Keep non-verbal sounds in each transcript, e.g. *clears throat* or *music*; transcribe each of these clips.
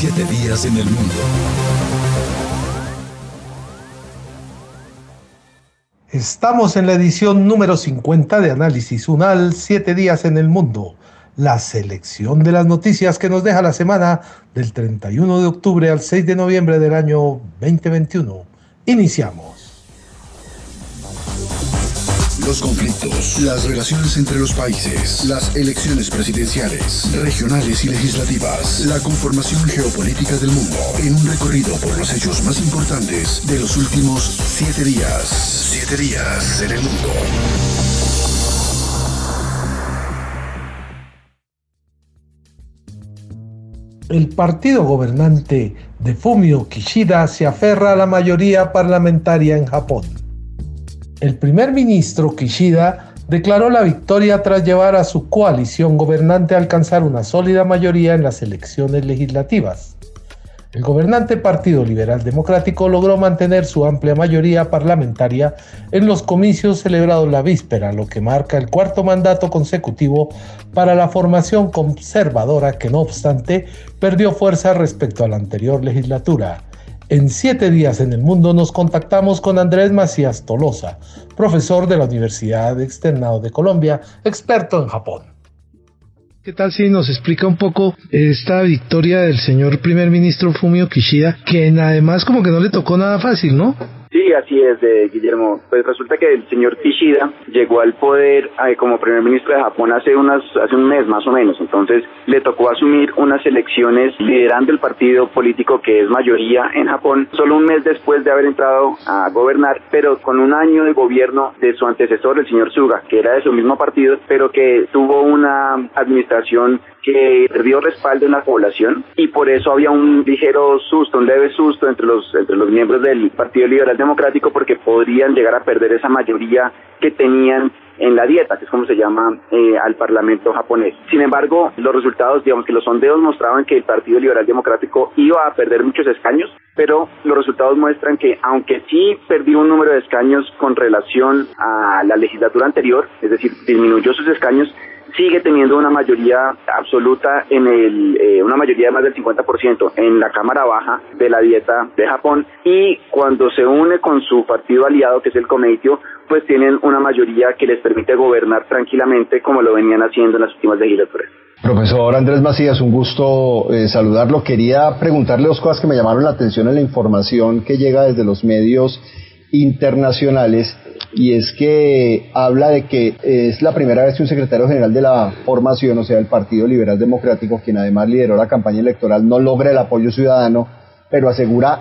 Siete días en el mundo. Estamos en la edición número 50 de Análisis UNAL, Siete días en el mundo. La selección de las noticias que nos deja la semana del 31 de octubre al 6 de noviembre del año 2021. Iniciamos los conflictos, las relaciones entre los países, las elecciones presidenciales, regionales y legislativas, la conformación geopolítica del mundo, en un recorrido por los hechos más importantes de los últimos siete días. Siete días en el mundo. El partido gobernante de Fumio Kishida se aferra a la mayoría parlamentaria en Japón. El primer ministro Kishida declaró la victoria tras llevar a su coalición gobernante a alcanzar una sólida mayoría en las elecciones legislativas. El gobernante Partido Liberal Democrático logró mantener su amplia mayoría parlamentaria en los comicios celebrados la víspera, lo que marca el cuarto mandato consecutivo para la formación conservadora que no obstante perdió fuerza respecto a la anterior legislatura. En siete días en el mundo nos contactamos con Andrés Macías Tolosa, profesor de la Universidad Externado de Colombia, experto en Japón. ¿Qué tal si nos explica un poco esta victoria del señor primer ministro Fumio Kishida, que además como que no le tocó nada fácil, ¿no? Sí, así es, Guillermo. Pues resulta que el señor Kishida llegó al poder eh, como primer ministro de Japón hace unas hace un mes más o menos. Entonces le tocó asumir unas elecciones liderando el partido político que es mayoría en Japón, solo un mes después de haber entrado a gobernar, pero con un año de gobierno de su antecesor, el señor Suga, que era de su mismo partido, pero que tuvo una administración que perdió respaldo en la población y por eso había un ligero susto, un leve susto entre los entre los miembros del Partido Liberal Democrático porque podrían llegar a perder esa mayoría que tenían en la dieta, que es como se llama eh, al Parlamento japonés. Sin embargo, los resultados, digamos que los sondeos mostraban que el Partido Liberal Democrático iba a perder muchos escaños, pero los resultados muestran que aunque sí perdió un número de escaños con relación a la legislatura anterior, es decir, disminuyó sus escaños, sigue teniendo una mayoría absoluta en el, eh, una mayoría de más del 50% en la Cámara Baja de la dieta de Japón y cuando se une con su partido aliado que es el Comeitio, pues tienen una mayoría que les permite gobernar tranquilamente como lo venían haciendo en las últimas legislaturas. Profesor Andrés Macías, un gusto eh, saludarlo. Quería preguntarle dos cosas que me llamaron la atención en la información que llega desde los medios internacionales y es que habla de que es la primera vez que un secretario general de la formación, o sea, el Partido Liberal Democrático, quien además lideró la campaña electoral, no logra el apoyo ciudadano, pero asegura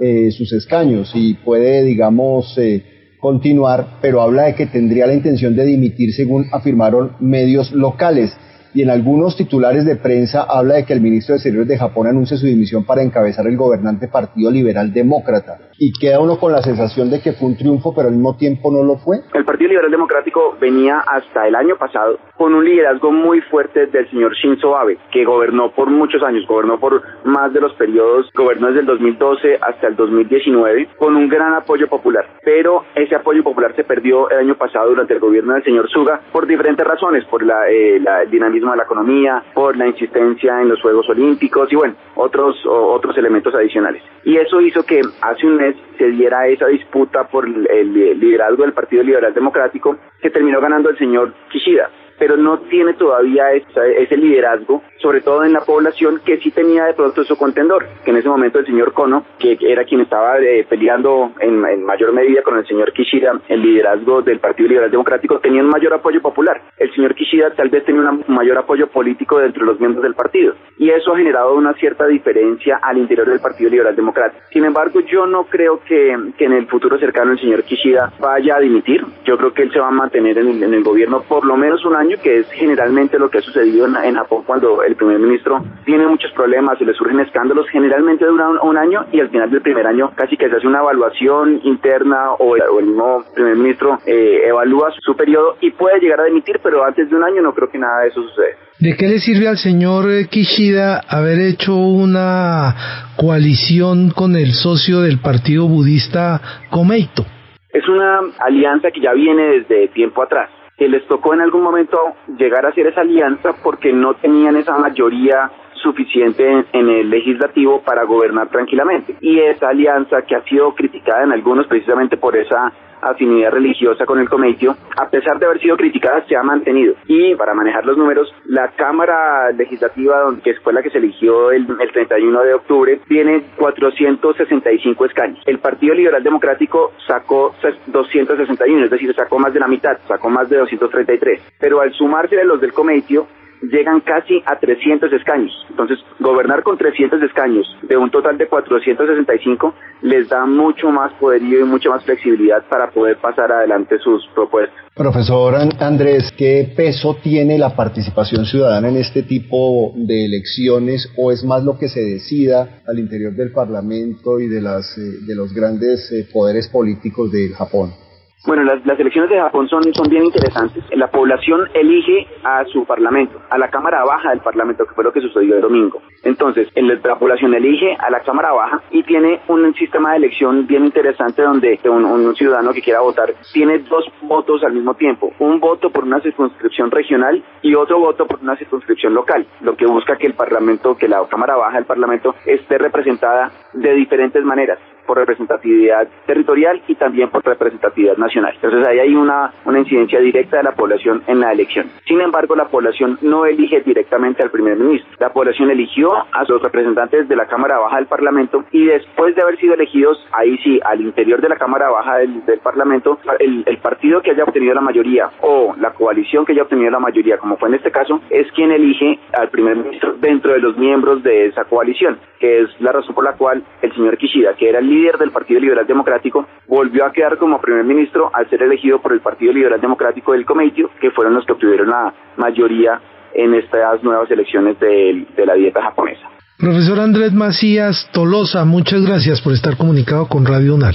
eh, sus escaños y puede, digamos, eh, continuar, pero habla de que tendría la intención de dimitir según afirmaron medios locales y en algunos titulares de prensa habla de que el ministro de Exteriores de Japón anuncia su dimisión para encabezar el gobernante Partido Liberal Demócrata. Y queda uno con la sensación de que fue un triunfo, pero al mismo tiempo no lo fue. El Partido Liberal Democrático venía hasta el año pasado con un liderazgo muy fuerte del señor Shinzo Abe, que gobernó por muchos años, gobernó por más de los periodos, gobernó desde el 2012 hasta el 2019, con un gran apoyo popular. Pero ese apoyo popular se perdió el año pasado durante el gobierno del señor Suga por diferentes razones, por la, eh, la el de la economía, por la insistencia en los Juegos Olímpicos y bueno, otros, otros elementos adicionales. Y eso hizo que hace un mes se diera esa disputa por el liderazgo del Partido Liberal Democrático que terminó ganando el señor Kishida pero no tiene todavía ese liderazgo, sobre todo en la población que sí tenía de pronto su contendor, que en ese momento el señor Kono, que era quien estaba eh, peleando en, mayor medida con el señor Kishida, el liderazgo del Partido Liberal Democrático, tenía un mayor apoyo popular. El señor Kishida tal vez tenía un mayor apoyo político dentro de los miembros del partido, y eso ha generado una cierta diferencia al interior del Partido Liberal Democrático. Sin embargo, yo no creo que, en el futuro cercano el señor Kishida vaya a dimitir. Yo creo que él se va a mantener en en el gobierno por lo menos un año año, que es generalmente lo que ha sucedido en, Japón cuando el primer ministro tiene muchos problemas y le surgen escándalos, generalmente dura un, año y al final del primer año casi que se hace una evaluación interna o el, mismo primer ministro eh, evalúa su periodo y puede llegar a dimitir, pero antes de un año no creo que nada de eso suceda. ¿De qué le sirve al señor eh, Kishida haber hecho una coalición con el socio del partido budista Komeito? Es una alianza que ya viene desde tiempo atrás que les tocó en algún momento llegar a hacer esa alianza porque no tenían esa mayoría suficiente en, el legislativo para gobernar tranquilamente. Y esa alianza que ha sido criticada en algunos precisamente por esa afinidad religiosa con el cometio, a pesar de haber sido criticada, se ha mantenido. Y para manejar los números, la Cámara Legislativa, que fue la que se eligió el, el 31 de octubre, tiene 465 escaños. El Partido Liberal Democrático sacó 261, es decir, sacó más de la mitad, sacó más de 233. Pero al sumarse los del cometio, llegan casi a 300 escaños. Entonces, gobernar con 300 escaños de un total de 465 les da mucho más poderío y mucha más flexibilidad para poder pasar adelante sus propuestas. Profesor Andrés, ¿qué peso tiene la participación ciudadana en este tipo de elecciones o es más lo que se decida al interior del Parlamento y de, las, eh, de los grandes eh, poderes políticos de Japón? Bueno, las, elecciones de Japón son, son bien interesantes. La población elige a su parlamento, a la Cámara Baja del Parlamento, que fue lo que sucedió el domingo. Entonces, la población elige a la Cámara Baja y tiene un sistema de elección bien interesante donde un, ciudadano que quiera votar tiene dos votos al mismo tiempo. Un voto por una circunscripción regional y otro voto por una circunscripción local, lo que busca que el Parlamento, que la Cámara Baja del Parlamento esté representada de diferentes maneras por representatividad territorial y también por representatividad nacional. Entonces ahí hay una, incidencia directa de la población en la elección. Sin embargo, la población no elige directamente al primer ministro. La población eligió a sus representantes de la Cámara Baja del Parlamento y después de haber sido elegidos, ahí sí, al interior de la Cámara Baja del, del Parlamento, el, el partido que haya obtenido la mayoría o la coalición que haya obtenido la mayoría, como fue en este caso, es quien elige al primer ministro dentro de los miembros de esa coalición, que es la razón por la cual el señor Kishida, que era el líder del Partido Liberal Democrático, volvió a quedar como primer ministro al ser elegido por el Partido Liberal Democrático del Cometio, que fueron los que obtuvieron la mayoría en estas nuevas elecciones de, de la dieta japonesa. Profesor Andrés Macías Tolosa, muchas gracias por estar comunicado con Radio UNAL.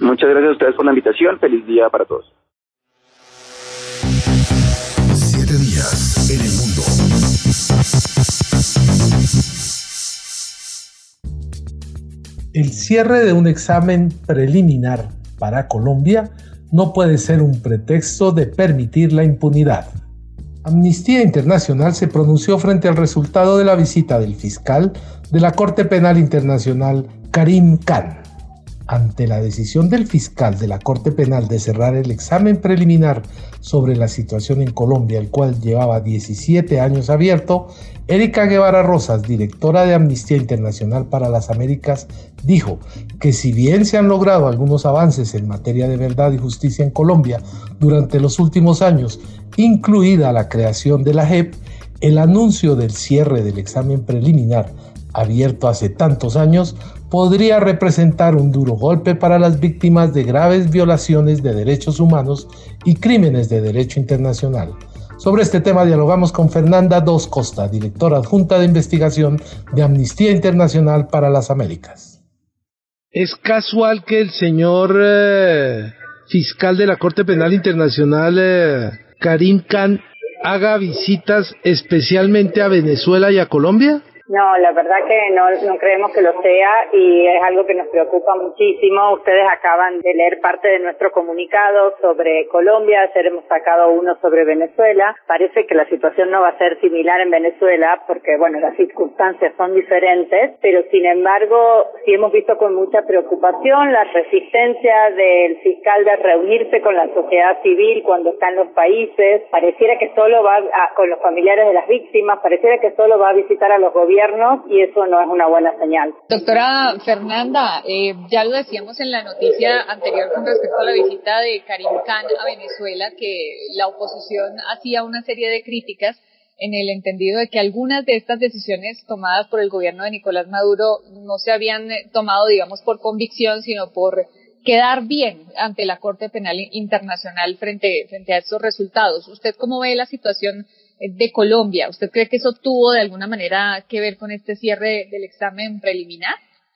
Muchas gracias a ustedes por la invitación. Feliz día para todos. Siete días en el mundo. El cierre de un examen preliminar para Colombia no puede ser un pretexto de permitir la impunidad. Amnistía Internacional se pronunció frente al resultado de la visita del fiscal de la Corte Penal Internacional, Karim Khan. Ante la decisión del fiscal de la Corte Penal de cerrar el examen preliminar sobre la situación en Colombia, el cual llevaba 17 años abierto, Erika Guevara Rosas, directora de Amnistía Internacional para las Américas, dijo que si bien se han logrado algunos avances en materia de verdad y justicia en Colombia durante los últimos años, incluida la creación de la JEP, el anuncio del cierre del examen preliminar abierto hace tantos años podría representar un duro golpe para las víctimas de graves violaciones de derechos humanos y crímenes de derecho internacional. Sobre este tema dialogamos con Fernanda Dos Costa, directora adjunta de investigación de Amnistía Internacional para las Américas. ¿Es casual que el señor eh, fiscal de la Corte Penal Internacional, eh, Karim Khan, haga visitas especialmente a Venezuela y a Colombia? No, la verdad que no, no creemos que lo sea y es algo que nos preocupa muchísimo. Ustedes acaban de leer parte de nuestro comunicado sobre Colombia, ayer hemos sacado uno sobre Venezuela. Parece que la situación no va a ser similar en Venezuela porque, bueno, las circunstancias son diferentes, pero sin embargo sí hemos visto con mucha preocupación la resistencia del fiscal de reunirse con la sociedad civil cuando está en los países. Pareciera que solo va a, con los familiares de las víctimas, pareciera que solo va a visitar a los gobiernos y eso no es una buena señal. Doctora Fernanda, eh, ya lo decíamos en la noticia anterior con respecto a la visita de Karim Khan a Venezuela, que la oposición hacía una serie de críticas en el entendido de que algunas de estas decisiones tomadas por el gobierno de Nicolás Maduro no se habían eh, tomado, digamos, por convicción, sino por quedar bien ante la Corte Penal Internacional frente, frente a estos resultados. ¿Usted cómo ve la situación de Colombia? ¿Usted cree que eso tuvo de alguna manera que ver con este cierre del examen preliminar?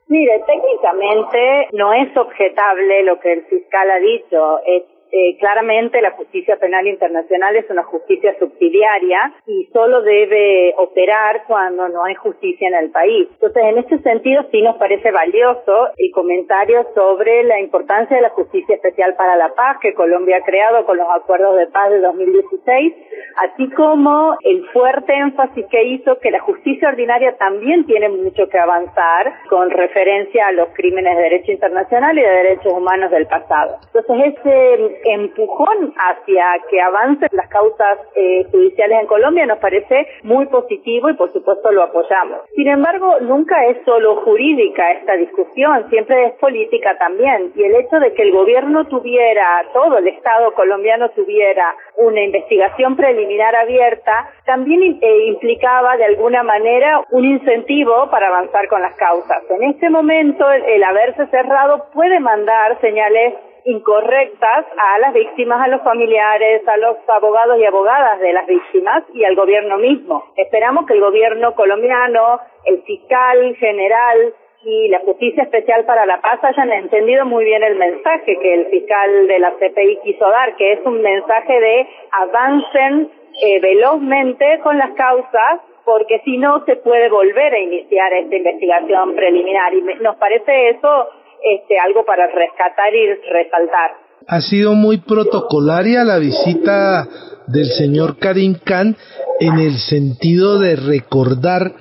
Mire, técnicamente no es objetable lo que el fiscal ha dicho. Es eh, claramente la justicia penal internacional es una justicia subsidiaria y solo debe operar cuando no hay justicia en el país. Entonces, en ese sentido, sí nos parece valioso el comentario sobre la importancia de la justicia especial para la paz que Colombia ha creado con los acuerdos de paz de 2016, así como el fuerte énfasis que hizo que la justicia ordinaria también tiene mucho que avanzar con referencia a los crímenes de derecho internacional y de derechos humanos del pasado. Entonces, ese empujón hacia que avancen las causas eh, judiciales en Colombia nos parece muy positivo y por supuesto lo apoyamos. Sin embargo, nunca es solo jurídica esta discusión, siempre es política también y el hecho de que el gobierno tuviera, todo el Estado colombiano tuviera una investigación preliminar abierta, también eh, implicaba de alguna manera un incentivo para avanzar con las causas. En este momento, el haberse cerrado puede mandar señales incorrectas a las víctimas, a los familiares, a los abogados y abogadas de las víctimas y al gobierno mismo. Esperamos que el gobierno colombiano, el fiscal general y la Justicia Especial para la Paz hayan entendido muy bien el mensaje que el fiscal de la CPI quiso dar, que es un mensaje de avancen eh, velozmente con las causas porque si no se puede volver a iniciar esta investigación preliminar y nos parece eso este, algo para rescatar y resaltar. Ha sido muy protocolaria la visita del señor Karim Khan en el sentido de recordar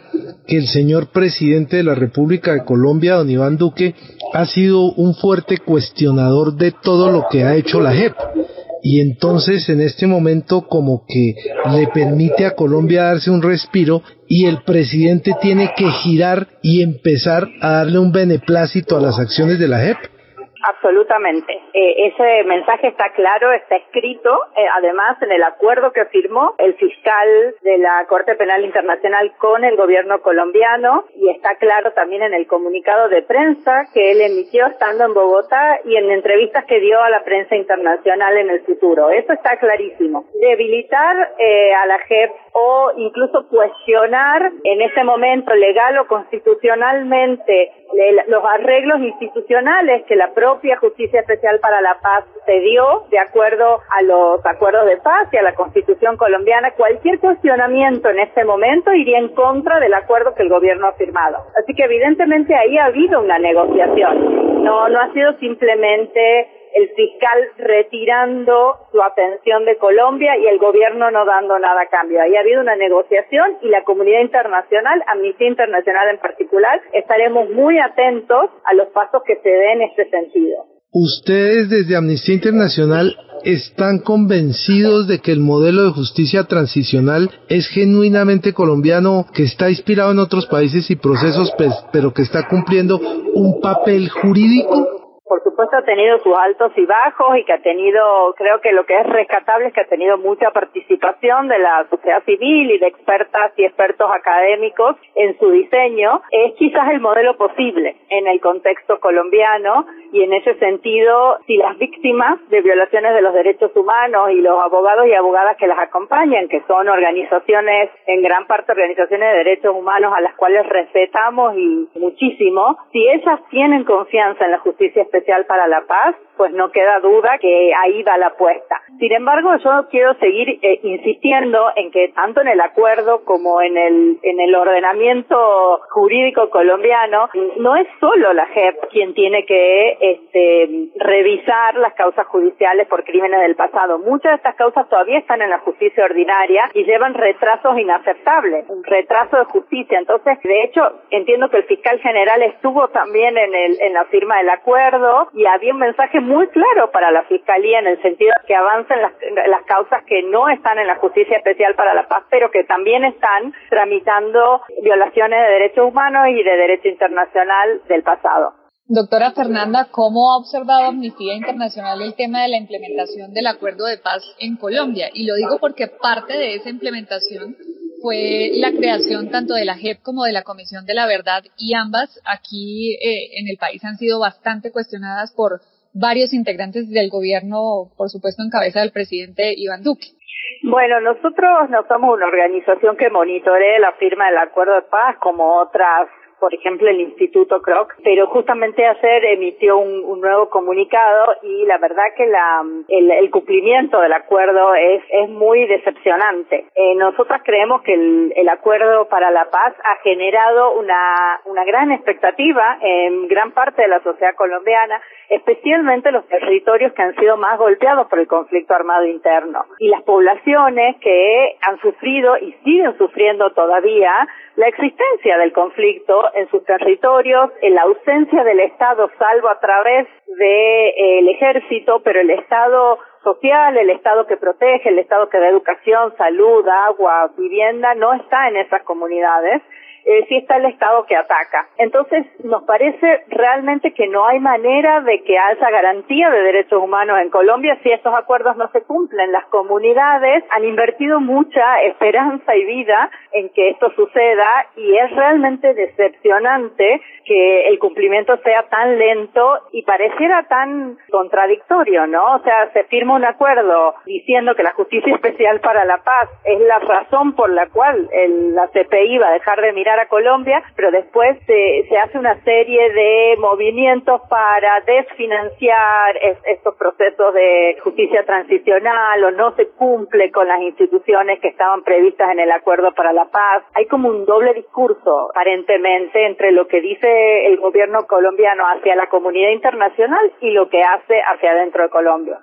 que el señor presidente de la República de Colombia, don Iván Duque, ha sido un fuerte cuestionador de todo lo que ha hecho la JEP y entonces en este momento como que le permite a Colombia darse un respiro y el presidente tiene que girar y empezar a darle un beneplácito a las acciones de la JEP. Absolutamente. Eh, ese mensaje está claro, está escrito, eh, además en el acuerdo que firmó el fiscal de la Corte Penal Internacional con el gobierno colombiano y está claro también en el comunicado de prensa que él emitió estando en Bogotá y en entrevistas que dio a la prensa internacional en el futuro. Eso está clarísimo. Debilitar eh, a la JEP o incluso cuestionar en ese momento legal o constitucionalmente los arreglos institucionales que la propia Justicia Especial para la Paz se dio de acuerdo a los acuerdos de paz y a la Constitución colombiana, cualquier cuestionamiento en este momento iría en contra del acuerdo que el gobierno ha firmado. Así que evidentemente ahí ha habido una negociación. No, no ha sido simplemente el fiscal retirando su atención de Colombia y el gobierno no dando nada a cambio. Ahí ha habido una negociación y la comunidad internacional, Amnistía Internacional en particular, estaremos muy atentos a los pasos que se den en este sentido. Ustedes desde Amnistía Internacional están convencidos de que el modelo de justicia transicional es genuinamente colombiano, que está inspirado en otros países y procesos, pues, pero que está cumpliendo un papel jurídico? Por supuesto ha tenido sus altos y bajos y que ha tenido, creo que lo que es rescatable es que ha tenido mucha participación de la sociedad civil y de expertas y expertos académicos en su diseño. Es quizás el modelo posible en el contexto colombiano y en ese sentido, si las víctimas de violaciones de los derechos humanos y los abogados y abogadas que las acompañan, que son organizaciones, en gran parte organizaciones de derechos humanos a las cuales respetamos y muchísimo, si ellas tienen confianza en la justicia especial, especial para la paz, pues no queda duda que ahí va la apuesta. Sin embargo, yo quiero seguir eh, insistiendo en que tanto en el acuerdo como en el, en el ordenamiento jurídico colombiano, no es solo la JEP quien tiene que este, revisar las causas judiciales por crímenes del pasado. Muchas de estas causas todavía están en la justicia ordinaria y llevan retrasos inaceptables, un retraso de justicia. Entonces, de hecho, entiendo que el fiscal general estuvo también en, el, en la firma del acuerdo y había un mensaje muy claro para la Fiscalía en el sentido de que avancen las, las causas que no están en la Justicia Especial para la Paz, pero que también están tramitando violaciones de derechos humanos y de derecho internacional del pasado. Doctora Fernanda, ¿cómo ha observado Amnistía Internacional el tema de la implementación del acuerdo de paz en Colombia? Y lo digo porque parte de esa implementación fue la creación tanto de la JEP como de la Comisión de la Verdad y ambas aquí eh, en el país han sido bastante cuestionadas por varios integrantes del gobierno, por supuesto en cabeza del presidente Iván Duque. Bueno, nosotros no somos una organización que monitorea la firma del acuerdo de paz como otras por ejemplo, el Instituto Kroc, pero justamente ayer emitió un, nuevo comunicado y la verdad que la, el, cumplimiento del acuerdo es, es muy decepcionante. Eh, nosotras creemos que el, el, acuerdo para la paz ha generado una, una gran expectativa en gran parte de la sociedad colombiana, especialmente los territorios que han sido más golpeados por el conflicto armado interno. Y las poblaciones que han sufrido y siguen sufriendo todavía la existencia del conflicto en sus territorios, en la ausencia del Estado salvo a través del ejército, pero el Estado social, el Estado que protege, el Estado que da educación, salud, agua, vivienda, no está en esas comunidades eh, sí está el Estado que ataca. Entonces, nos parece realmente que no hay manera de que haya garantía de derechos humanos en Colombia si estos acuerdos no se cumplen. Las comunidades han invertido mucha esperanza y vida en que esto suceda y es realmente decepcionante que el cumplimiento sea tan lento y pareciera tan contradictorio, ¿no? O sea, se firma un acuerdo diciendo que la justicia *laughs* especial para la paz es la razón por la cual el, la CPI va a dejar de mirar a Colombia, pero después se, se hace una serie de movimientos para desfinanciar estos procesos de justicia transicional o no se cumple con las instituciones que estaban previstas en el acuerdo para la paz. Hay como un doble discurso aparentemente entre lo que dice el gobierno colombiano hacia la comunidad internacional y lo que hace hacia adentro de Colombia.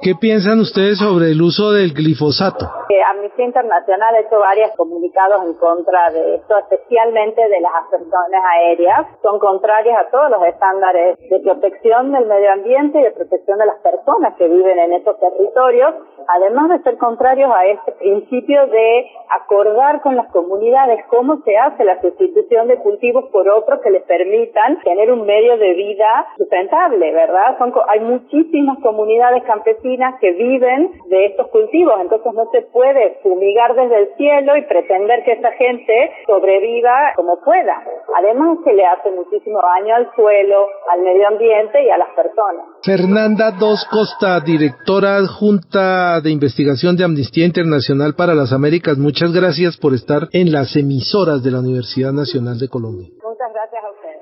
¿Qué piensan ustedes sobre el uso del glifosato? Eh, Amnistía Internacional ha hecho varios comunicados en contra de esto, especialmente de las ascensiones aéreas. Son contrarias a todos los estándares de protección del medio ambiente y de protección de las personas que viven en estos territorios, además de ser contrarios a este principio de acordar con las comunidades cómo se hace la sustitución de cultivos por otros que les permitan tener un medio de vida sustentable, ¿verdad? Son, hay muchísimas comunidades campesinas que viven de estos cultivos, entonces no se puede fumigar desde el cielo y pretender que esa gente sobreviva como pueda. Además que le hace muchísimo daño al suelo, al medio ambiente y a las personas. Fernanda Dos Costa, directora adjunta de investigación de Amnistía Internacional para las Américas, muchas gracias por estar en las emisoras de la Universidad Nacional de Colombia. Muchas gracias a ustedes.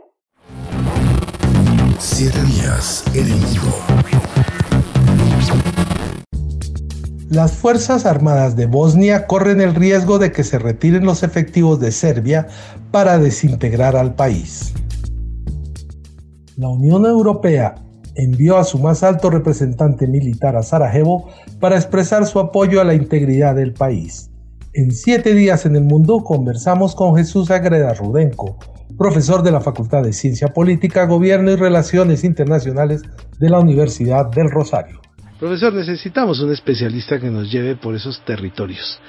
Siete días en Las Fuerzas Armadas de Bosnia corren el riesgo de que se retiren los efectivos de Serbia para desintegrar al país. La Unión Europea envió a su más alto representante militar a Sarajevo para expresar su apoyo a la integridad del país. En siete días en el mundo conversamos con Jesús Agreda Rudenko, profesor de la Facultad de Ciencia Política, Gobierno y Relaciones Internacionales de la Universidad del Rosario. Profesor, necesitamos un especialista que nos lleve por esos territorios.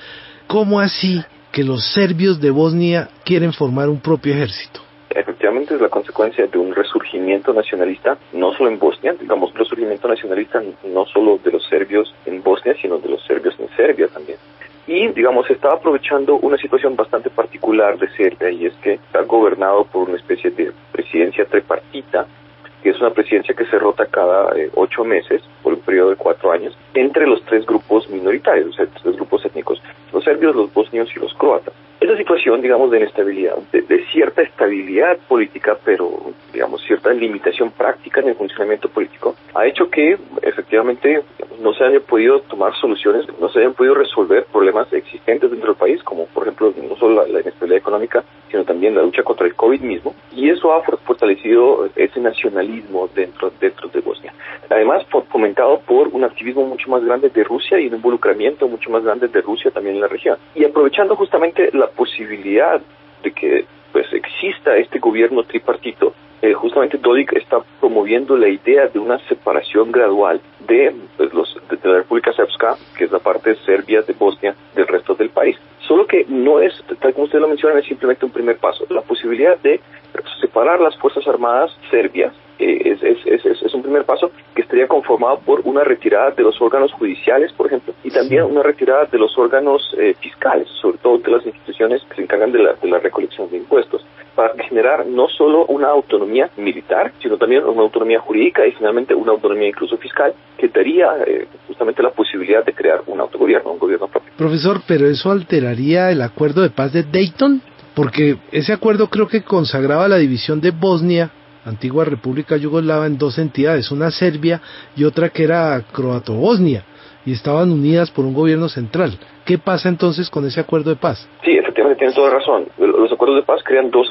¿Cómo así que los serbios de Bosnia quieren formar un propio ejército? Efectivamente es la consecuencia de un resurgimiento nacionalista, no solo en Bosnia, digamos, resurgimiento nacionalista no solo de los serbios en Bosnia, sino de los serbios en Serbia también. Y, digamos, se está aprovechando una situación bastante particular de Serbia y es que está gobernado por una especie de presidencia tripartita que es una presidencia que se rota cada eh, ocho meses por un periodo de cuatro años entre los tres grupos minoritarios, sea, tres grupos étnicos, los serbios, los bosnios y los croatas. Esa situación, digamos, de inestabilidad, de, cierta estabilidad política, pero, digamos, cierta limitación práctica en el funcionamiento político, ha hecho que, efectivamente, no se hayan podido tomar soluciones, no se hayan podido resolver problemas existentes dentro del país, como, por ejemplo, no solo la inestabilidad económica, sino también la lucha contra el COVID mismo, y eso ha fortalecido ese nacionalismo dentro, dentro de Bosnia. Además, fomentado por un activismo mucho más grande de Rusia y un involucramiento mucho más grande de Rusia también en la región. Y aprovechando justamente la posibilidad de que pues exista este gobierno tripartito, eh, justamente Dodik está promoviendo la idea de una separación gradual de, pues, los, de, la República Srpska, que es la parte Serbia, de Bosnia, del resto del país. Solo que no es, tal como usted lo menciona, es simplemente un primer paso. La posibilidad de separar las Fuerzas Armadas serbias eh, es, es, es, es, un primer paso que estaría conformado por una retirada de los órganos judiciales, por ejemplo, y también una retirada de los órganos eh, fiscales, sobre todo de las instituciones que se encargan de la, de la recolección de impuestos, para generar no solo una autonomía militar, sino también una autonomía jurídica y finalmente una autonomía incluso fiscal, que daría eh, justamente la posibilidad de crear un autogobierno, un gobierno propio. Profesor, pero eso alteraría el acuerdo de paz de Dayton, porque ese acuerdo creo que consagraba la división de Bosnia antigua República Yugoslava en dos entidades, una Serbia y otra que era Croato-Bosnia, y estaban unidas por un gobierno central. ¿Qué pasa entonces con ese acuerdo de paz? Sí, efectivamente tienes toda razón. Los acuerdos de paz crean dos,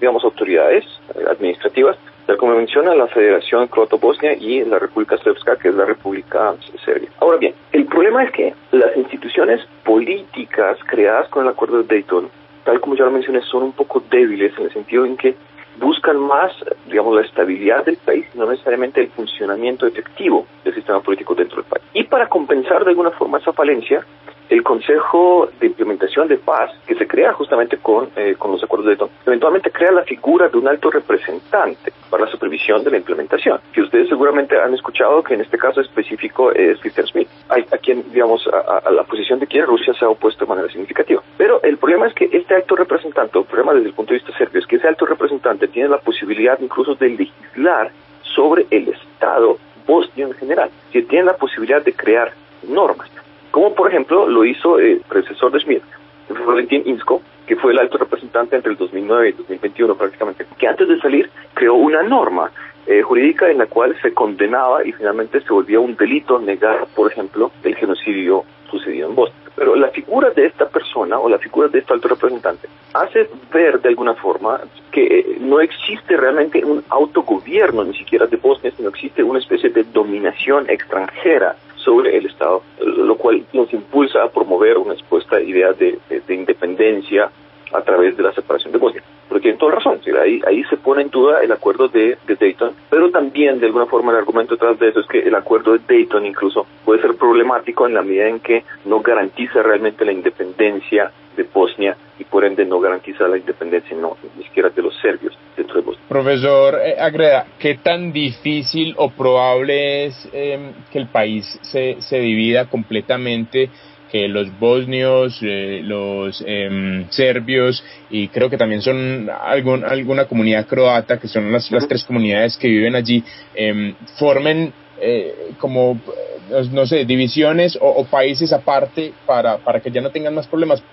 digamos, autoridades eh, administrativas, tal como menciona la Federación Croato-Bosnia y la República Srpska, que es la República Serbia. Ahora bien, el problema es que las instituciones políticas creadas con el acuerdo de Dayton, tal como ya lo mencioné, son un poco débiles en el sentido en que buscan más, digamos, la estabilidad del país, no necesariamente el funcionamiento efectivo del sistema político dentro del país. Y para compensar de alguna forma esa falencia, el Consejo de Implementación de Paz, que se crea justamente con, eh, con los acuerdos de Dayton, eventualmente crea la figura de un alto representante para la supervisión de la implementación, que ustedes seguramente han escuchado que en este caso específico es Christian Smith, a, a quien, digamos, a, a, la posición de quien Rusia se ha opuesto de manera significativa. Pero el problema es que este alto representante, el problema desde el punto de vista serbio, es que ese alto representante tiene la posibilidad incluso de legislar sobre el Estado bosnio en general, que tiene la posibilidad de crear normas como por ejemplo lo hizo el predecesor de Schmidt, Valentín Insko, que fue el alto representante entre el 2009 y el 2021 prácticamente, que antes de salir creó una norma eh, jurídica en la cual se condenaba y finalmente se volvía un delito negar, por ejemplo, el genocidio sucedido en Bosnia. Pero la figura de esta persona o la figura de este alto representante hace ver de alguna forma que eh, no existe realmente un autogobierno ni siquiera de Bosnia, sino existe una especie de dominación extranjera sobre el Estado, lo cual nos impulsa a promover una expuesta idea de, de, de independencia a través de la separación de Bosnia. Pero tienen toda razón, ahí, ahí se pone en duda el acuerdo de, de, Dayton, pero también de alguna forma el argumento detrás de eso es que el acuerdo de Dayton incluso puede ser problemático en la medida en que no garantiza realmente la independencia de Bosnia y por ende no garantiza la independencia no, ni siquiera de los serbios dentro de Bosnia. Profesor eh, Agreda, ¿qué tan difícil o probable es eh, que el país se, se divida completamente que los bosnios, eh, los eh, serbios y creo que también son algún, alguna comunidad croata, que son las, las tres comunidades que viven allí, eh, formen como, no sé, divisiones o, o, países aparte para, para que ya no tengan más problemas.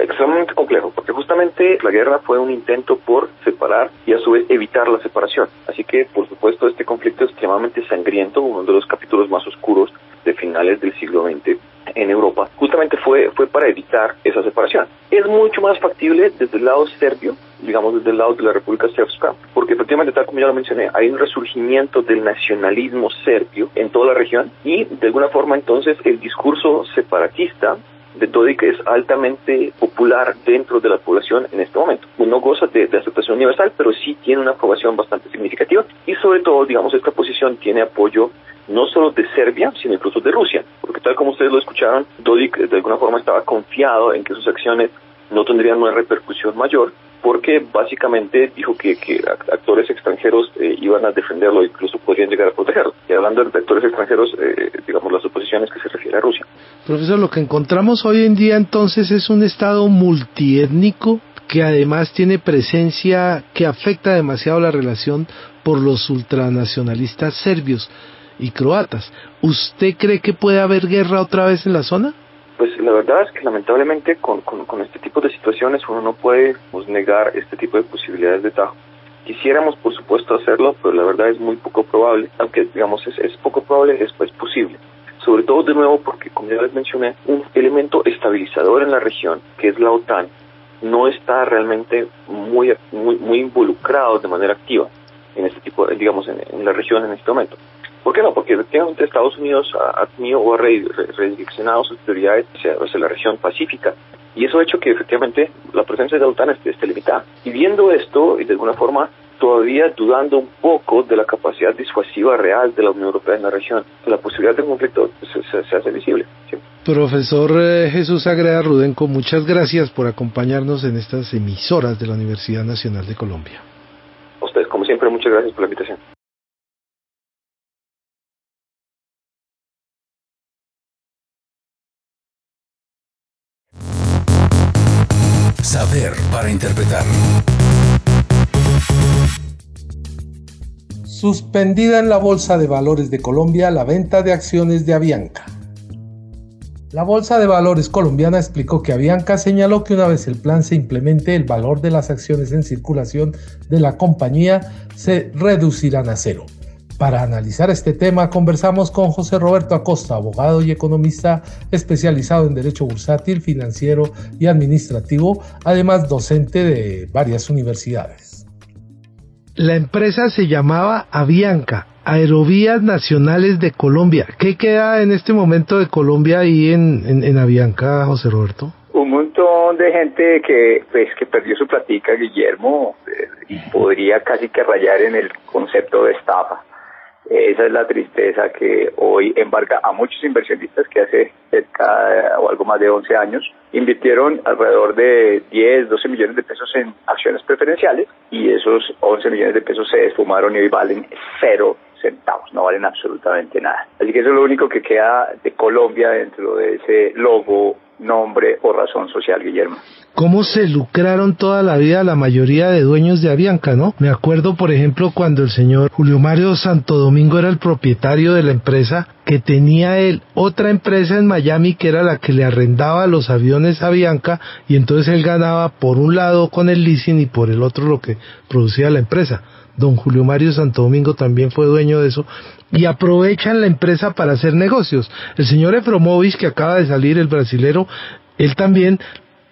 Extremadamente complejo, porque justamente la guerra fue un intento por separar y a su vez evitar la separación. Así que, por supuesto, este conflicto es extremadamente sangriento, uno de los capítulos más oscuros de finales del siglo XX en Europa, justamente fue, fue para evitar esa separación. Es mucho más factible desde el lado serbio, digamos desde el lado de la República Srpska, porque efectivamente, tal como ya lo mencioné, hay un resurgimiento del nacionalismo serbio en toda la región y de alguna forma entonces el discurso separatista de Dodik es altamente popular dentro de la población en este momento. No goza de, aceptación universal, pero sí tiene una aprobación bastante significativa y sobre todo, digamos, esta posición tiene apoyo no solo de Serbia, sino incluso de Rusia, porque tal como ustedes lo escucharon, Dodik de alguna forma estaba confiado en que sus acciones no tendrían una repercusión mayor, porque básicamente dijo que, que actores extranjeros eh, iban a defenderlo, incluso podrían llegar a protegerlo. Y hablando de actores extranjeros, eh, digamos las oposiciones que se refiere a Rusia. Lo que encontramos hoy en día entonces es un Estado multiétnico que además tiene presencia que afecta demasiado la relación por los ultranacionalistas serbios y croatas. ¿Usted cree que puede haber guerra otra vez en la zona? Pues la verdad es que lamentablemente con, con, este tipo de situaciones uno no puede pues, negar este tipo de posibilidades de tajo. Quisiéramos, por supuesto, hacerlo, pero la verdad es muy poco probable, aunque digamos es, es poco probable, es pues, posible. Sobre todo, de nuevo, porque, como ya les mencioné, un elemento estabilizador en la región, que es la OTAN, no está realmente muy, muy, muy involucrado de manera activa en este tipo, digamos, en, la región en este momento. ¿Por qué no? Porque efectivamente Estados Unidos ha, tenido o ha redireccionado sus prioridades hacia, hacia, la región pacífica y eso ha hecho que efectivamente la presencia de la OTAN esté, esté limitada. Y viendo esto, y de alguna forma todavía dudando un poco de la capacidad disuasiva real de la Unión Europea en la región, la posibilidad de un conflicto se, se, se hace visible. ¿sí? Profesor eh, Jesús Agreda Rudenco, muchas gracias por acompañarnos en estas emisoras de la Universidad Nacional de Colombia. A ustedes, como siempre, muchas gracias por la invitación. Saber para interpretar. Suspendida en la Bolsa de Valores de Colombia la venta de acciones de Avianca. La Bolsa de Valores colombiana explicó que Avianca señaló que una vez el plan se implemente, el valor de las acciones en circulación de la compañía se reducirán a cero. Para analizar este tema conversamos con José Roberto Acosta, abogado y economista especializado en Derecho Bursátil, Financiero y Administrativo, además docente de varias universidades. La empresa se llamaba Avianca, Aerovías Nacionales de Colombia. ¿Qué queda en este momento de Colombia ahí en, en, Avianca, José Roberto? Un montón de gente que pues que perdió su platica, Guillermo, eh, y podría casi que rayar en el concepto de estafa. Esa es la tristeza que hoy embarca a muchos inversionistas que hace cerca o algo más de 11 años invirtieron alrededor de 10, 12 millones de pesos en acciones preferenciales y esos 11 millones de pesos se esfumaron y hoy valen cero centavos, no valen absolutamente nada. Así que eso es lo único que queda de Colombia dentro de ese logo, nombre o razón social, Guillermo cómo se lucraron toda la vida la mayoría de dueños de Avianca, ¿no? Me acuerdo, por ejemplo, cuando el señor Julio Mario Santo Domingo era el propietario de la empresa, que tenía él otra empresa en Miami que era la que le arrendaba los aviones a Avianca y entonces él ganaba por un lado con el leasing y por el otro lo que producía la empresa don Julio Mario Santo Domingo también fue dueño de eso, y aprovechan la empresa para hacer negocios. El señor Efromovis, que acaba de salir, el brasilero, él también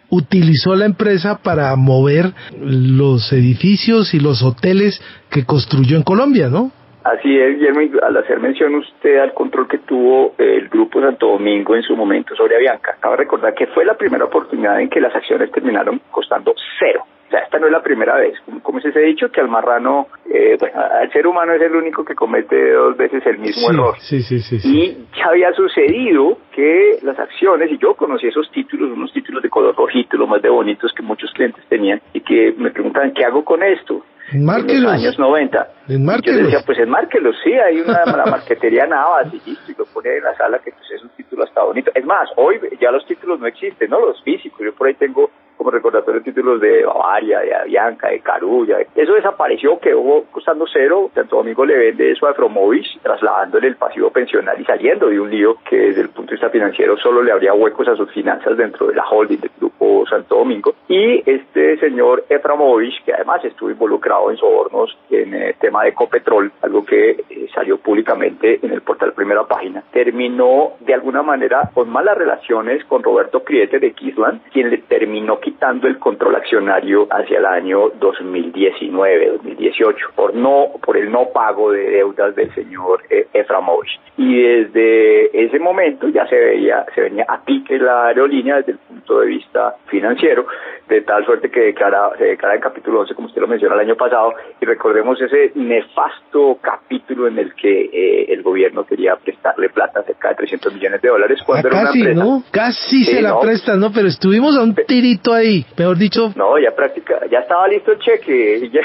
utilizó la empresa para mover los edificios y los hoteles que construyó en Colombia, ¿no? Así es, Guillermo, al hacer mención usted al control que tuvo el Grupo Santo Domingo en su momento sobre Avianca, acaba de recordar que fue la primera oportunidad en que las acciones terminaron costando cero. O sea, esta no es la primera vez. Como se ha dicho, que al marrano, eh, bueno, al ser humano es el único que comete dos veces el mismo error. Sí, sí, sí, Y ya había sucedido que las acciones, y yo conocí esos títulos, unos títulos de color rojito, los más de bonitos que muchos clientes tenían, y que me preguntaban, ¿qué hago con esto? En los años 90. Yo decía, pues enmárquelos, sí, hay una la *laughs* marquetería Navas y listo, y lo pone ahí en la sala que pues es un título hasta bonito. Es más, hoy ya los títulos no existen, ¿no? Los físicos. Yo por ahí tengo como recordatorio títulos de Bavaria, de Avianca, de Carulla. Eso desapareció, quedó costando cero. Santo Domingo le vende eso a Afromovis, trasladándole el pasivo pensional y saliendo de un lío que desde el punto de vista financiero solo le habría huecos a sus finanzas dentro de la holding del grupo Santo Domingo. Y este señor Eframovich, que además estuvo involucrado en sobornos en el tema de Ecopetrol, algo que eh, salió públicamente en el portal Primera Página, terminó de alguna manera con malas relaciones con Roberto Criete de Kisland, quien le terminó el control accionario hacia el año 2019, 2018, por no, por el no pago de deudas del señor eh, Eframovich. Y desde ese momento ya se veía, se venía a pique la aerolínea desde el punto de vista financiero, de tal suerte que declara, se declara en capítulo 11, como usted lo mencionó el año pasado, y recordemos ese nefasto capítulo en el que eh, el gobierno quería prestarle plata, cerca de 300 millones de dólares, cuando ah, era casi, una empresa. ¿no? Casi se la prestan, ¿no? Pero estuvimos a un tirito ahí, peor dicho. No, ya práctica, ya estaba listo el cheque, *laughs* ya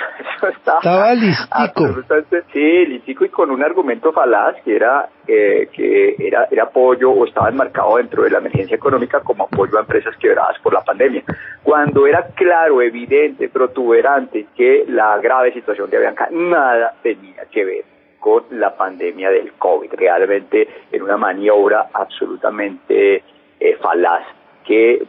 estaba, estaba listico. Sí, listico y con un argumento falaz que era eh, que era, era apoyo o estaba enmarcado dentro de la emergencia económica como apoyo a empresas quebradas por la pandemia. Cuando era claro, evidente, protuberante que la grave situación de Avianca nada tenía que ver con la pandemia del COVID, realmente en una maniobra absolutamente eh, falaz que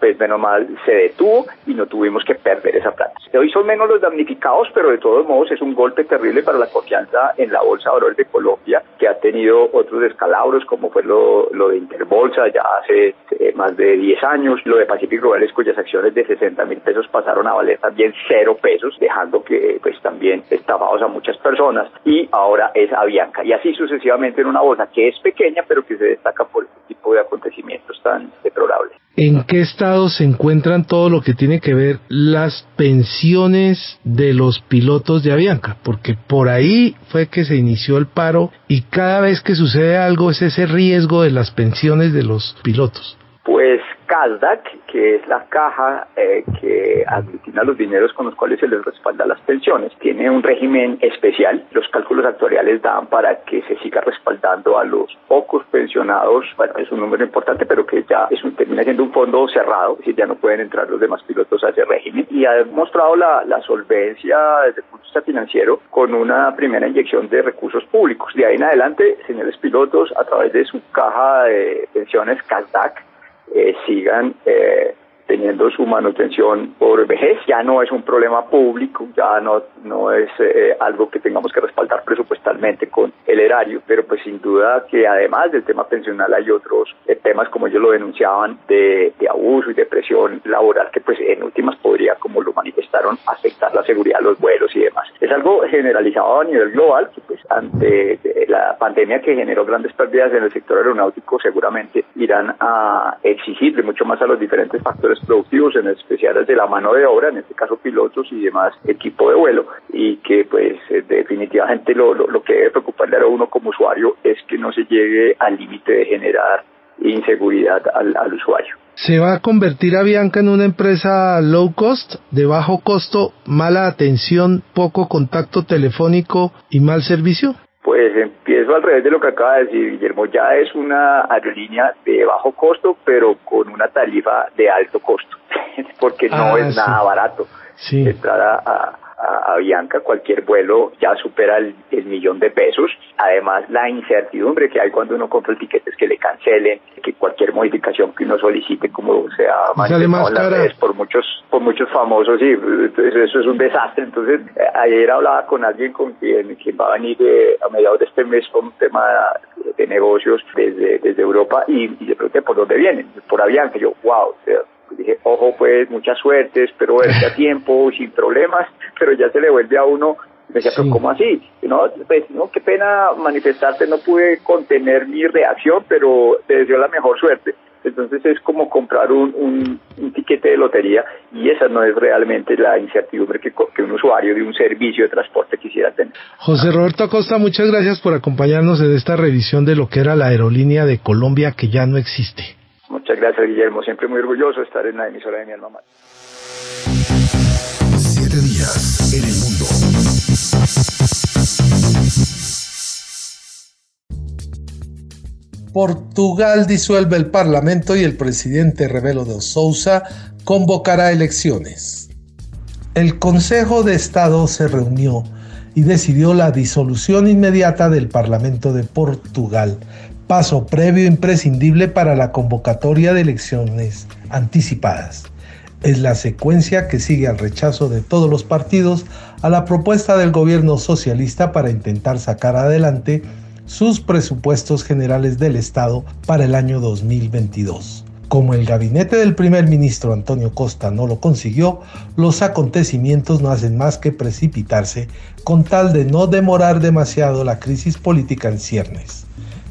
pues menos mal se detuvo y no tuvimos que perder esa plata. Hoy son menos los damnificados, pero de todos modos es un golpe terrible para la confianza en la Bolsa de Valores de Colombia, que ha tenido otros descalabros, como fue lo, lo de Interbolsa ya hace eh, más de 10 años, lo de Pacific Rurales, cuyas acciones de 60 mil pesos pasaron a valer también cero pesos, dejando que pues también estafados a muchas personas, y ahora es Avianca, y así sucesivamente en una bolsa que es pequeña, pero que se destaca por este tipo de acontecimientos tan deplorables. ¿En qué estado se encuentran todo lo que tiene que ver las pensiones de los pilotos de Avianca? Porque por ahí fue que se inició el paro y cada vez que sucede algo es ese riesgo de las pensiones de los pilotos. Pues CASDAC, que es la caja eh, que aglutina los dineros con los cuales se les respalda las pensiones. Tiene un régimen especial. Los cálculos actuariales dan para que se siga respaldando a los pocos pensionados. Bueno, es un número importante, pero que ya es un, termina siendo un fondo cerrado, es ya no pueden entrar los demás pilotos a ese régimen. Y ha demostrado la, solvencia desde el punto de vista financiero con una primera inyección de recursos públicos. De ahí en adelante, señores pilotos, a través de su caja de pensiones CASDAC, sigan eh, teniendo su manutención por vejez. Ya no es un problema público, ya no, no es eh, algo que tengamos que respaldar presupuestalmente con el erario, pero pues sin duda que además del tema pensional hay otros eh, temas como ellos lo denunciaban de, de, abuso y de presión laboral que pues en últimas podría, como lo manifestaron, afectar la seguridad de los vuelos y demás. Es algo generalizado a nivel global que pues ante la pandemia que generó grandes pérdidas en el sector aeronáutico seguramente irán a exigirle mucho más a los diferentes factores productivos, en especial de la mano de obra, en este caso pilotos y demás equipo de vuelo, y que pues eh, definitivamente lo, lo, que debe preocuparle a uno como usuario es que no se llegue al límite de generar inseguridad al, al usuario. ¿Se va a convertir a Bianca en una empresa low cost, de bajo costo, mala atención, poco contacto telefónico y mal servicio? Pues empiezo al revés de lo que acaba de decir Guillermo. Ya es una aerolínea de bajo costo, pero con una tarifa de alto costo, *laughs* porque no ah, es nada barato entrar a a, Bianca cualquier vuelo ya supera el, millón de pesos. Además, la incertidumbre que hay cuando uno compra el tiquete es que le cancelen, que cualquier modificación que uno solicite, como sea manifestado en las redes por muchos, por muchos famosos, y eso es un desastre. Entonces, eh, ayer hablaba con alguien con quien, va a venir eh, a mediados de este mes con un tema de, negocios desde, desde Europa y, y le pregunté por dónde vienen, por Avianca. Yo, wow, dije, ojo, pues mucha suerte, espero verte a *laughs* tiempo, sin problemas, pero ya se le vuelve a uno, me decía, pero ¿cómo así? No, pues, no, qué pena manifestarte, no pude contener mi reacción, pero te deseo la mejor suerte. Entonces es como comprar un, un, un, tiquete de lotería y esa no es realmente la incertidumbre que, que, un usuario de un servicio de transporte quisiera tener. José Roberto Acosta, muchas gracias por acompañarnos en esta revisión de lo que era la aerolínea de Colombia que ya no existe. Gracias, Guillermo. Siempre muy orgulloso de estar en la emisora de mi alma Siete días en el mundo. Portugal disuelve el Parlamento y el presidente Rebelo de Sousa convocará elecciones. El Consejo de Estado se reunió y decidió la disolución inmediata del Parlamento de Portugal paso previo imprescindible para la convocatoria de elecciones anticipadas. Es la secuencia que sigue al rechazo de todos los partidos a la propuesta del gobierno socialista para intentar sacar adelante sus presupuestos generales del Estado para el año 2022. Como el gabinete del primer ministro Antonio Costa no lo consiguió, los acontecimientos no hacen más que precipitarse con tal de no demorar demasiado la crisis política en ciernes.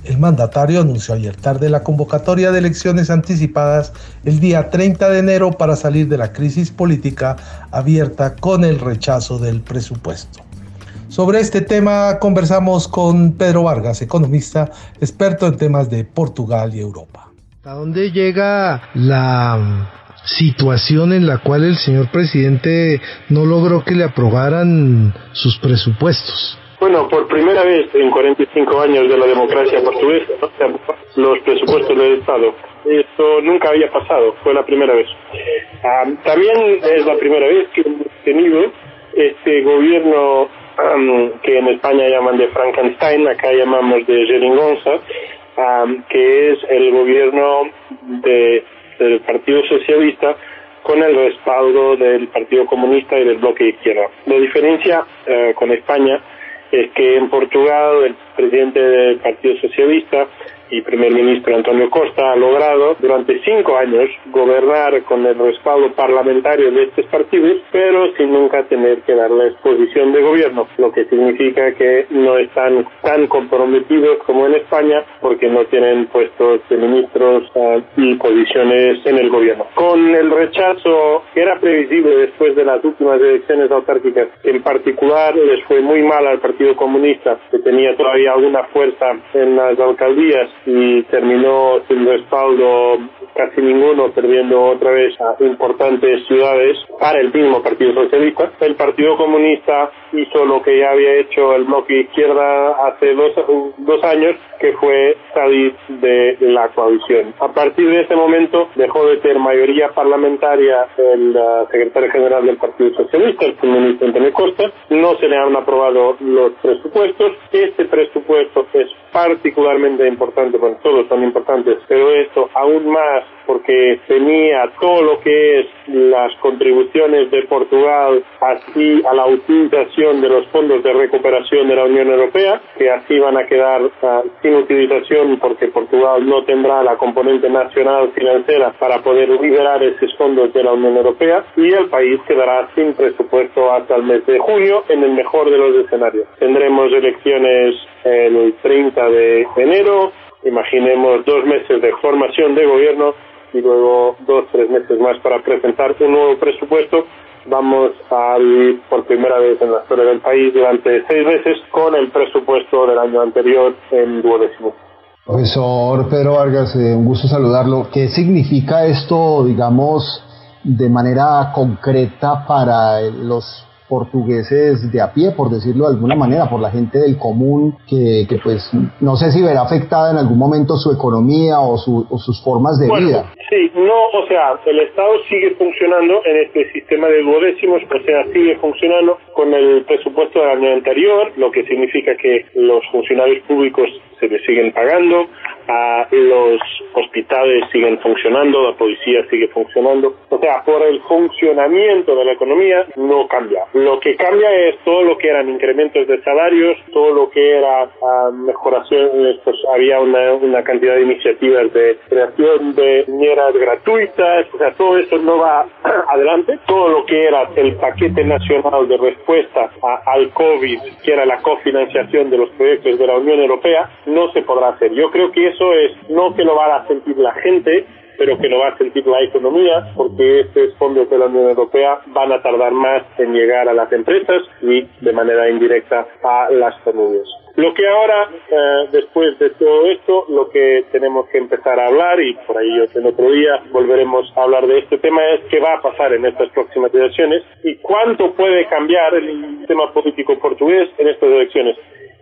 El mandatario anunció ayer tarde la convocatoria de elecciones anticipadas el día 30 de enero para salir de la crisis política abierta con el rechazo del presupuesto. Sobre este tema conversamos con Pedro Vargas, economista, experto en temas de Portugal y Europa. ¿A dónde llega la situación en la cual el señor presidente no logró que le aprobaran sus presupuestos? Bueno, por primera vez en 45 años de la democracia portuguesa, los presupuestos del Estado. Esto nunca había pasado, fue la primera vez. Ah, también es la primera vez que hemos tenido este gobierno que en España llaman de Frankenstein, acá llamamos de Jeringonza, que es el gobierno de, del Partido Socialista con el respaldo del Partido Comunista y del bloque izquierda. La diferencia eh, con España es que en Portugal el presidente del Partido Socialista y primer ministro Antonio Costa ha logrado durante cinco años gobernar con el respaldo parlamentario de estos partidos, pero sin nunca tener que dar la exposición de gobierno, lo que significa que no están tan comprometidos como en España porque no tienen puestos de ministros uh, y posiciones en el gobierno. Con el rechazo que era previsible después de las últimas elecciones autárquicas, en particular les fue muy mal al Partido Comunista, que tenía todavía alguna fuerza en las alcaldías y terminó sin respaldo casi ninguno, perdiendo otra vez a importantes ciudades para el mismo Partido Socialista. El Partido Comunista hizo lo que ya había hecho el bloque izquierda hace dos, dos años, que fue salir de la coalición. A partir de ese momento dejó de ser mayoría parlamentaria el uh, secretario general del Partido Socialista, el ministro Antonio Costa. No se le han aprobado los presupuestos. Este presupuesto es particularmente importante, bueno, todos son importantes, pero esto aún más porque tenía todo lo que es las contribuciones de Portugal así a la utilización de los fondos de recuperación de la Unión Europea, que así van a quedar uh, sin utilización porque Portugal no tendrá la componente nacional financiera para poder liberar esos fondos de la Unión Europea y el país quedará sin presupuesto hasta el mes de junio en el mejor de los escenarios. Tendremos elecciones el 30 de enero, imaginemos dos meses de formación de gobierno y luego dos, tres meses más para presentar un nuevo presupuesto. Vamos a vivir por primera vez en la historia del país durante seis meses con el presupuesto del año anterior en duodécimo. Profesor Pedro Vargas, eh, un gusto saludarlo. ¿Qué significa esto, digamos, de manera concreta para los portugueses de a pie, por decirlo de alguna manera, por la gente del común, que, que pues no sé si verá afectada en algún momento su economía o, su, o sus formas de vida. Sí, no, o sea, el Estado sigue funcionando en este sistema de duodécimos, o sea, sigue funcionando con el presupuesto del año anterior, lo que significa que los funcionarios públicos se les siguen pagando, a los hospitales siguen funcionando, la policía sigue funcionando. O sea, por el funcionamiento de la economía no cambia. Lo que cambia es todo lo que eran incrementos de salarios, todo lo que era uh, había una, cantidad de iniciativas de creación de niñeras gratuitas, o sea, todo eso no va *clears throat* adelante. Todo lo que era el paquete nacional de respuesta a, al COVID, que era la cofinanciación de los proyectos de la Unión Europea, no se podrá hacer. Yo creo que eso es no que lo va a sentir la gente, pero que lo va a sentir la economía, porque estos fondos de la Unión Europea van a tardar más en llegar a las empresas y de manera indirecta a las familias. Lo que ahora, eh, después de todo esto, lo que tenemos que empezar a hablar, y por ahí en otro día volveremos a hablar de este tema, es qué va a pasar en estas próximas elecciones y cuánto puede cambiar el sistema político portugués en estas elecciones.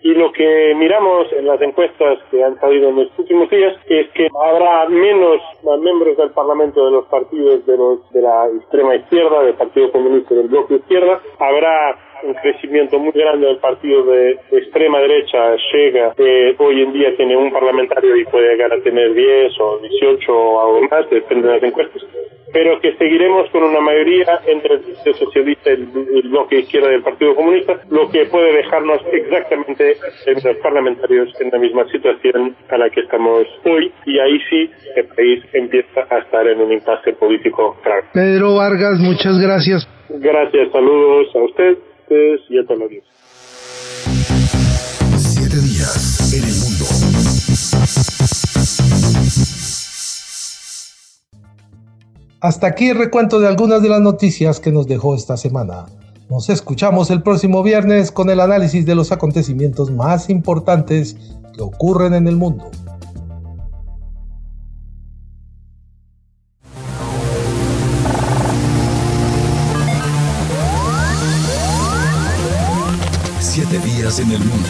Y lo que miramos en las encuestas que han salido en los últimos días es que habrá menos miembros del Parlamento de los partidos de, los, de la extrema izquierda, del Partido Comunista del Bloque Izquierda. Habrá un crecimiento muy grande del partido de, extrema derecha, llega, que hoy en día tiene un parlamentario y puede llegar a tener 10 o 18 o algo más, depende de las encuestas pero que seguiremos con una mayoría entre el Partido Socialista y el, bloque izquierda del Partido Comunista, lo que puede dejarnos exactamente en los parlamentarios en la misma situación a la que estamos hoy, y ahí sí el país empieza a estar en un impasse político claro. Pedro Vargas, muchas gracias. Gracias, saludos a ustedes y a todos los Siete Hasta aquí el recuento de algunas de las noticias que nos dejó esta semana. Nos escuchamos el próximo viernes con el análisis de los acontecimientos más importantes que ocurren en el mundo. Siete días en el mundo.